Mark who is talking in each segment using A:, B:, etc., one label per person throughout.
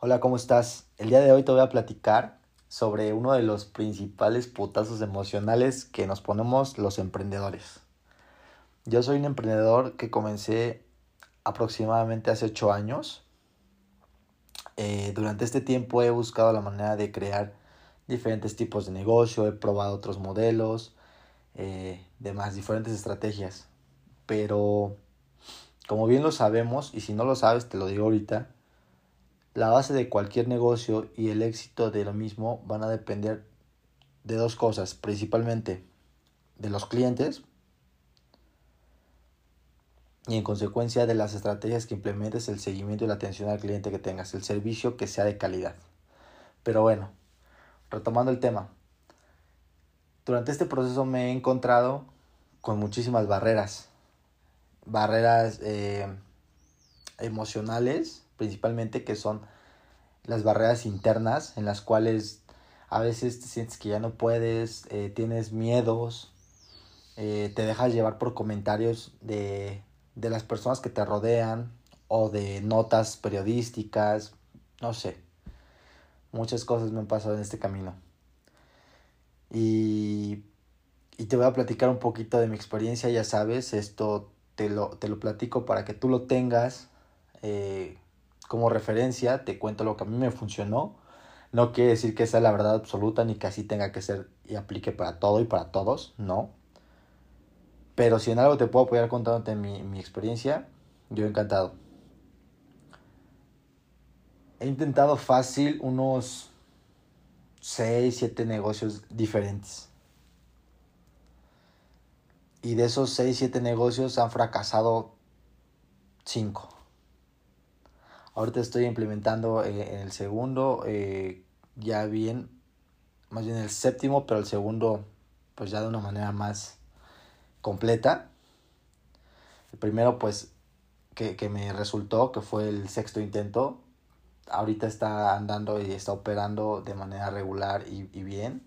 A: Hola, ¿cómo estás? El día de hoy te voy a platicar sobre uno de los principales putazos emocionales que nos ponemos los emprendedores. Yo soy un emprendedor que comencé aproximadamente hace 8 años. Eh, durante este tiempo he buscado la manera de crear diferentes tipos de negocio, he probado otros modelos, eh, demás, diferentes estrategias. Pero, como bien lo sabemos, y si no lo sabes, te lo digo ahorita, la base de cualquier negocio y el éxito de lo mismo van a depender de dos cosas, principalmente de los clientes y en consecuencia de las estrategias que implementes, el seguimiento y la atención al cliente que tengas, el servicio que sea de calidad. Pero bueno, retomando el tema, durante este proceso me he encontrado con muchísimas barreras, barreras eh, emocionales principalmente que son las barreras internas en las cuales a veces te sientes que ya no puedes, eh, tienes miedos, eh, te dejas llevar por comentarios de, de las personas que te rodean o de notas periodísticas, no sé. Muchas cosas me han pasado en este camino. Y, y te voy a platicar un poquito de mi experiencia, ya sabes, esto te lo, te lo platico para que tú lo tengas eh, como referencia, te cuento lo que a mí me funcionó. No quiere decir que sea la verdad absoluta ni que así tenga que ser y aplique para todo y para todos, no. Pero si en algo te puedo apoyar contándote mi, mi experiencia, yo encantado. He intentado fácil unos 6, 7 negocios diferentes. Y de esos 6, 7 negocios han fracasado 5. Ahorita estoy implementando eh, en el segundo, eh, ya bien, más bien el séptimo, pero el segundo, pues ya de una manera más completa. El primero, pues, que, que me resultó, que fue el sexto intento, ahorita está andando y está operando de manera regular y, bien.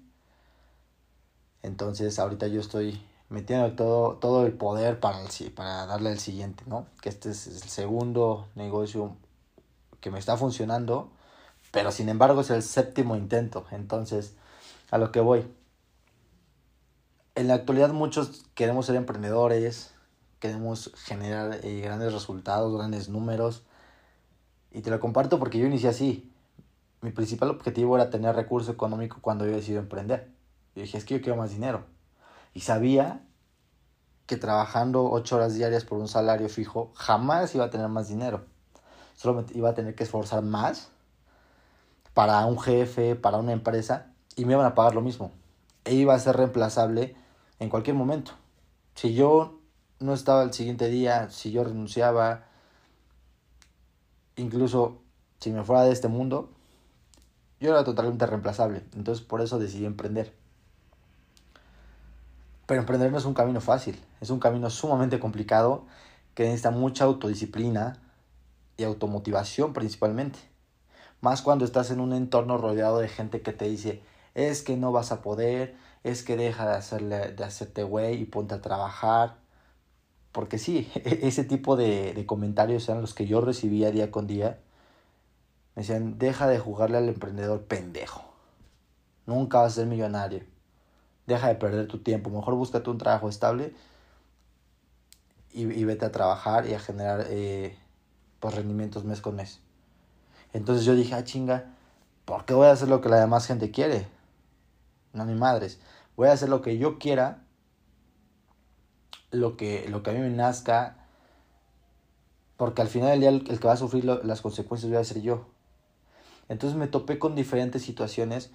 A: Entonces, ahorita yo estoy metiendo todo, todo el poder para, el, para darle el siguiente, ¿no? Que este es el segundo negocio que me está funcionando, pero sin embargo es el séptimo intento. Entonces, a lo que voy. En la actualidad muchos queremos ser emprendedores, queremos generar eh, grandes resultados, grandes números. Y te lo comparto porque yo inicié así. Mi principal objetivo era tener recurso económico cuando yo decidí emprender. Y dije, es que yo quiero más dinero. Y sabía que trabajando ocho horas diarias por un salario fijo jamás iba a tener más dinero solo iba a tener que esforzar más para un jefe, para una empresa, y me iban a pagar lo mismo. E iba a ser reemplazable en cualquier momento. Si yo no estaba el siguiente día, si yo renunciaba, incluso si me fuera de este mundo, yo era totalmente reemplazable. Entonces por eso decidí emprender. Pero emprender no es un camino fácil, es un camino sumamente complicado que necesita mucha autodisciplina, y automotivación principalmente. Más cuando estás en un entorno rodeado de gente que te dice, es que no vas a poder, es que deja de, hacerle, de hacerte güey y ponte a trabajar. Porque sí, ese tipo de, comentarios eran los que yo recibía día con día. Me decían, deja de jugarle al emprendedor pendejo. Nunca vas a ser millonario. Deja de perder tu tiempo. Mejor búscate un trabajo estable y, y vete a trabajar y a generar eh, pues, rendimientos mes con mes. Entonces yo dije, ah, chinga, ¿por qué voy a hacer lo que la demás gente quiere? No, ni madres. Voy a hacer lo que yo quiera, lo que, lo que a mí me nazca, porque al final del día el, que va a sufrir las consecuencias voy a ser yo. Entonces me topé con diferentes situaciones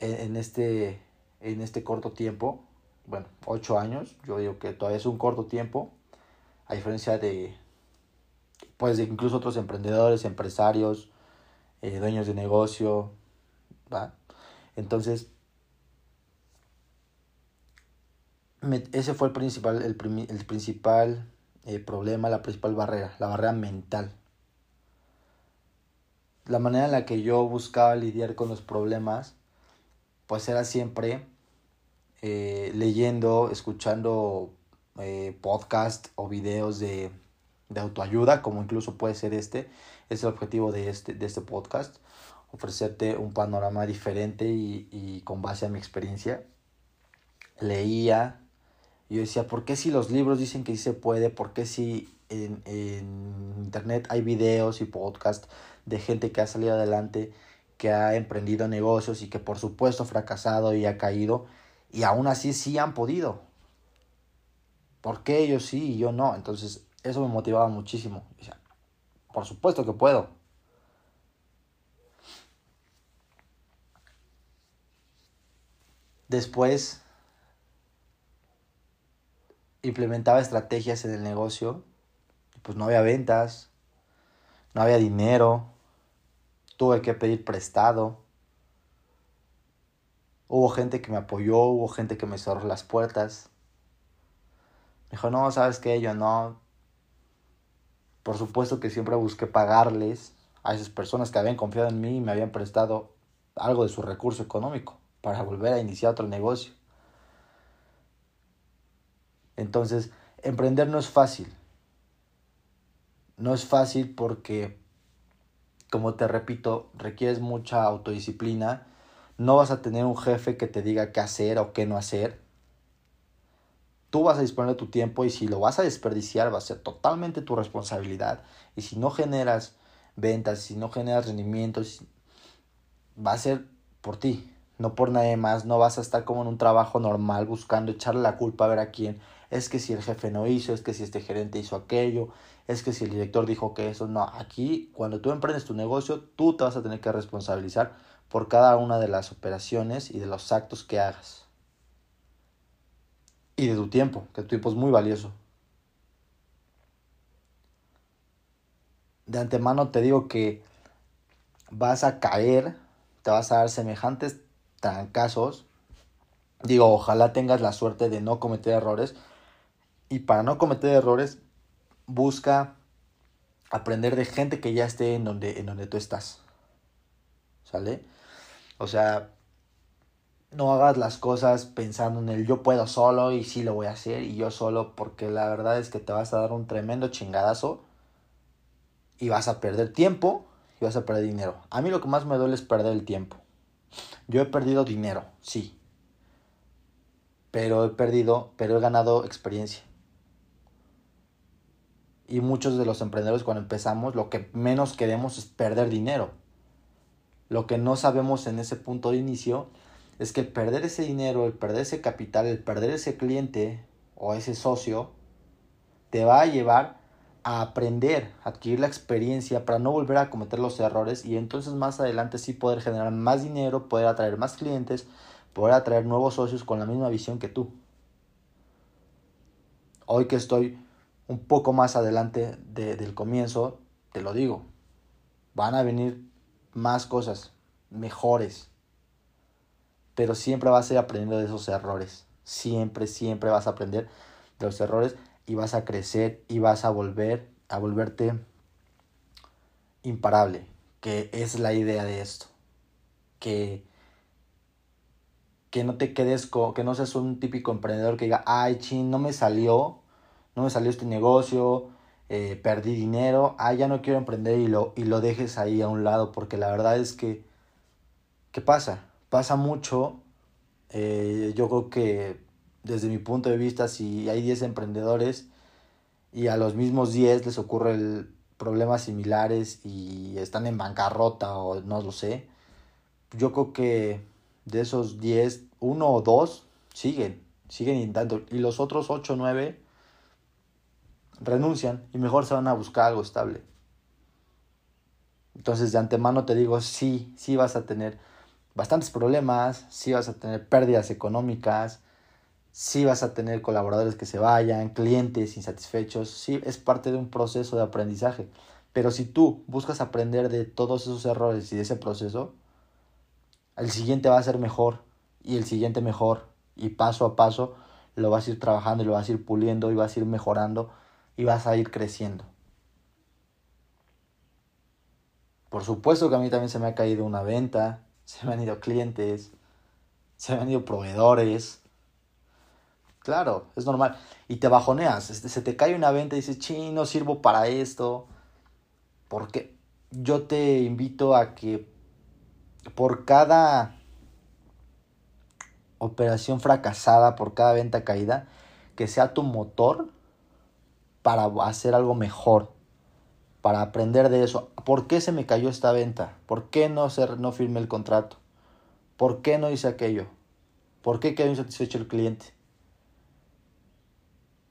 A: en, en, este, en este corto tiempo. Bueno, ocho años. Yo digo que todavía es un corto tiempo. A diferencia de, pues incluso otros emprendedores, empresarios, eh, dueños de negocio, ¿va? Entonces, ese fue el principal, el, el principal eh, problema, la principal barrera, la barrera mental. La manera en la que yo buscaba lidiar con los problemas, pues era siempre eh, leyendo, escuchando podcast o videos de de autoayuda, como incluso puede ser este. Es el objetivo de este, de este podcast, ofrecerte un panorama diferente y, y con base a mi experiencia. Leía, yo decía, ¿por qué si los libros dicen que sí se puede? ¿Por qué si en, en internet hay videos y podcasts de gente que ha salido adelante, que ha emprendido negocios y que por supuesto ha fracasado y ha caído y aún así sí han podido? ¿Por qué ellos sí y yo no? Entonces eso me motivaba muchísimo. Por supuesto que puedo. Después implementaba estrategias en el negocio, pues no había ventas, no había dinero, tuve que pedir prestado. Hubo gente que me apoyó, hubo gente que me cerró las puertas. Me dijo, no, sabes qué, yo no. Por supuesto que siempre busqué pagarles a esas personas que habían confiado en mí y me habían prestado algo de su recurso económico para volver a iniciar otro negocio. Entonces, emprender no es fácil. No es fácil porque, como te repito, requieres mucha autodisciplina. No vas a tener un jefe que te diga qué hacer o qué no hacer. Tú vas a disponer de tu tiempo y si lo vas a desperdiciar va a ser totalmente tu responsabilidad. Y si no generas ventas, si no generas rendimientos, va a ser por ti, no por nadie más. No vas a estar como en un trabajo normal buscando echarle la culpa a ver a quién es que si el jefe no hizo, es que si este gerente hizo aquello, es que si el director dijo que eso, no, aquí cuando tú emprendes tu negocio, tú te vas a tener que responsabilizar por cada una de las operaciones y de los actos que hagas. Y de tu tiempo, que tu tiempo es muy valioso. De antemano te digo que vas a caer, te vas a dar semejantes trancazos. Digo, ojalá tengas la suerte de no cometer errores, y para no cometer errores, busca aprender de gente que ya esté en donde, en donde tú estás. ¿Sale? O sea, no hagas las cosas pensando en el yo puedo solo y sí lo voy a hacer y yo solo, porque la verdad es que te vas a dar un tremendo chingadazo y vas a perder tiempo y vas a perder dinero. A mí lo que más me duele es perder el tiempo. Yo he perdido dinero, sí. Pero he perdido, pero he ganado experiencia y muchos de los emprendedores cuando empezamos lo que menos queremos es perder dinero. Lo que no sabemos en ese punto de inicio es que el perder ese dinero, el perder ese capital, el perder ese cliente o ese socio, te va a llevar a aprender, a adquirir la experiencia para no volver a cometer los errores y entonces más adelante sí poder generar más dinero, poder atraer más clientes, poder atraer nuevos socios con la misma visión que tú. Hoy que estoy un poco más adelante del comienzo, te lo digo, van a venir más cosas mejores. Pero siempre vas a ir aprendiendo de esos errores. Siempre, siempre vas a aprender de los errores y vas a crecer y vas a volver a volverte imparable, que es la idea de esto. Que que no te quedes con, que no seas un típico emprendedor que diga, ay, chin, no me salió, no me salió este negocio, eh, perdí dinero, ah, ya no quiero emprender y lo, y lo dejes ahí a un lado, porque la verdad es que, ¿qué pasa? Pasa mucho, eh, yo creo que desde mi punto de vista, si hay 10 emprendedores y a los mismos 10 les ocurren problemas similares y están en bancarrota o no lo sé, yo creo que de esos 10, uno o dos siguen, siguen intentando. Y los otros 8 o 9 renuncian y mejor se van a buscar algo estable. Entonces de antemano te digo, sí, sí vas a tener bastantes problemas, sí vas a tener pérdidas económicas, sí vas a tener colaboradores que se vayan, clientes insatisfechos, sí es parte de un proceso de aprendizaje. Pero si tú buscas aprender de todos esos errores y de ese proceso, el siguiente va a ser mejor y el siguiente mejor y paso a paso lo vas a ir trabajando y lo vas a ir puliendo y vas a ir mejorando y vas a ir creciendo. Por supuesto que a mí también se me ha caído una venta, se me han ido clientes, se me han ido proveedores, Claro, es normal. Y te bajoneas, se te cae una venta y dices, ching, no sirvo para esto. Porque yo te invito a que por cada operación fracasada, por cada venta caída, que sea tu motor para hacer algo mejor, para aprender de eso. ¿Por qué se me cayó esta venta? ¿Por qué no, no firmé el contrato? ¿Por qué no hice aquello? ¿Por qué quedó insatisfecho el cliente?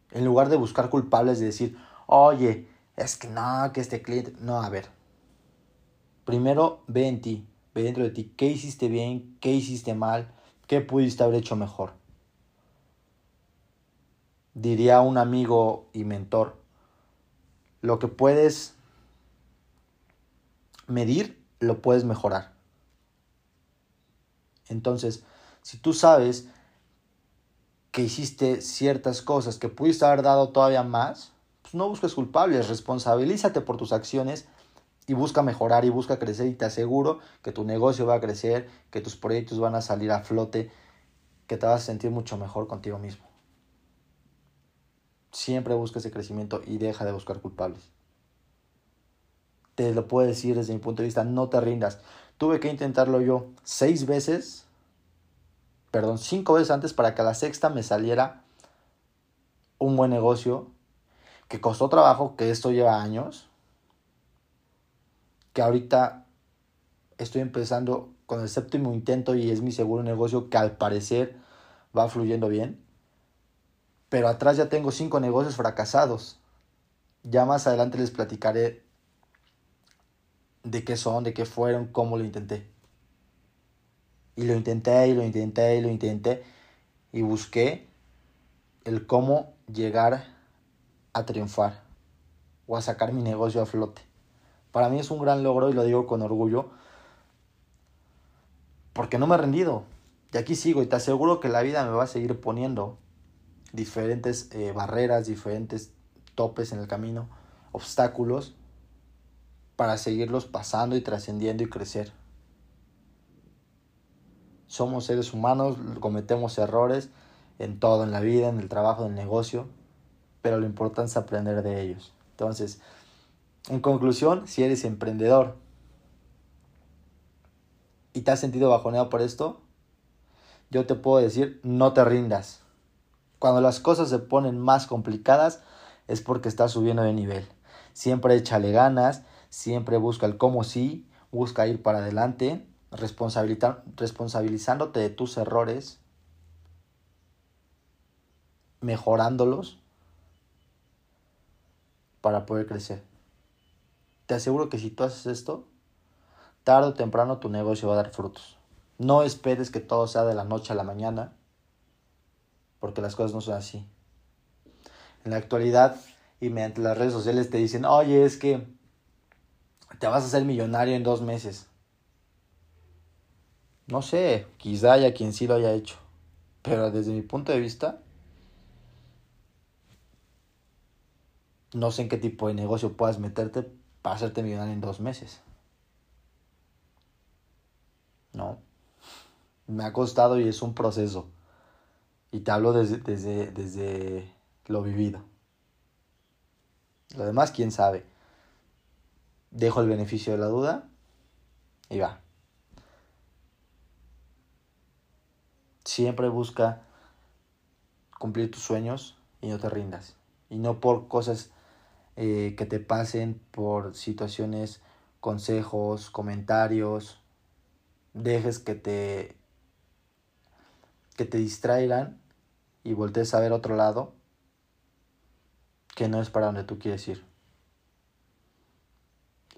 A: En lugar de buscar culpables y decir, oye, es que no, que este cliente... No, a ver. Primero ve en ti, ve dentro de ti qué hiciste bien, qué hiciste mal, qué pudiste haber hecho mejor. Diría un amigo y mentor, lo que puedes medir, lo puedes mejorar. Entonces, si tú sabes que hiciste ciertas cosas que pudiste haber dado todavía más, pues no busques culpables, responsabilízate por tus acciones y busca mejorar y busca crecer y te aseguro que tu negocio va a crecer, que tus proyectos van a salir a flote, que te vas a sentir mucho mejor contigo mismo. Siempre busca ese crecimiento y deja de buscar culpables. Te lo puedo decir desde mi punto de vista, no te rindas. Tuve que intentarlo yo seis veces, perdón, cinco veces antes para que a la sexta me saliera un buen negocio que costó trabajo, que esto lleva años, que ahorita estoy empezando con el séptimo intento y es mi seguro negocio que al parecer va fluyendo bien. Pero atrás ya tengo cinco negocios fracasados. Ya más adelante les platicaré de qué son, de qué fueron, cómo lo intenté. Y lo intenté y lo intenté y lo intenté y busqué el cómo llegar a triunfar o a sacar mi negocio a flote. Para mí es un gran logro y lo digo con orgullo porque no me he rendido. Y aquí sigo y te aseguro que la vida me va a seguir poniendo diferentes eh, barreras, diferentes topes en el camino, obstáculos para seguirlos pasando y trascendiendo y crecer. Somos seres humanos, cometemos errores en todo, en la vida, en el trabajo, en el negocio, pero lo importante es aprender de ellos. Entonces, en conclusión, si eres emprendedor y te has sentido bajoneado por esto, yo te puedo decir, no te rindas. Cuando las cosas se ponen más complicadas es porque estás subiendo de nivel. Siempre échale ganas, siempre busca el cómo sí, busca ir para adelante, responsabilizándote de tus errores, mejorándolos para poder crecer. Te aseguro que si tú haces esto, tarde o temprano tu negocio va a dar frutos. No esperes que todo sea de la noche a la mañana, porque las cosas no son así. En la actualidad y mediante las redes sociales te dicen, oye, es que te vas a hacer millonario en dos meses. No sé, quizá haya quien sí lo haya hecho, pero desde mi punto de vista, no sé en qué tipo de negocio puedas meterte para hacerte millonario en dos meses. No. Me ha costado y es un proceso. Y te hablo desde, desde, desde lo vivido. Lo demás, quién sabe. Dejo el beneficio de la duda y va. Siempre busca cumplir tus sueños y no te rindas. Y no por cosas eh, que te pasen, por situaciones, consejos, comentarios. Dejes que te que te distraigan y voltees a ver otro lado que no es para donde tú quieres ir.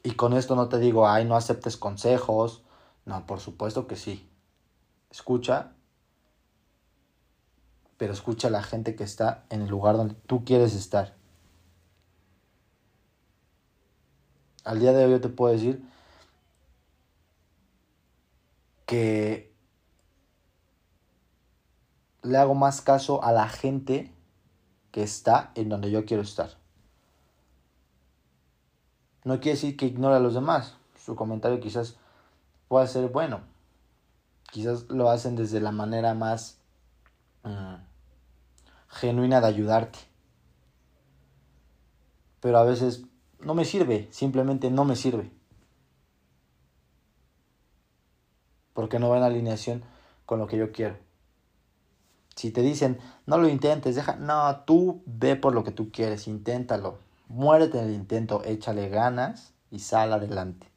A: Y con esto no te digo, ay, no aceptes consejos. No, por supuesto que sí. Escucha, pero escucha a la gente que está en el lugar donde tú quieres estar. Al día de hoy yo te puedo decir que le hago más caso a la gente que está en donde yo quiero estar. No quiere decir que ignore a los demás. Su comentario quizás pueda ser bueno. Quizás lo hacen desde la manera más mm, genuina de ayudarte. Pero a veces no me sirve, simplemente no me sirve. Porque no va en alineación con lo que yo quiero. Si te dicen, no lo intentes, deja, no, tú ve por lo que tú quieres, inténtalo. Muérete en el intento, échale ganas y sal adelante.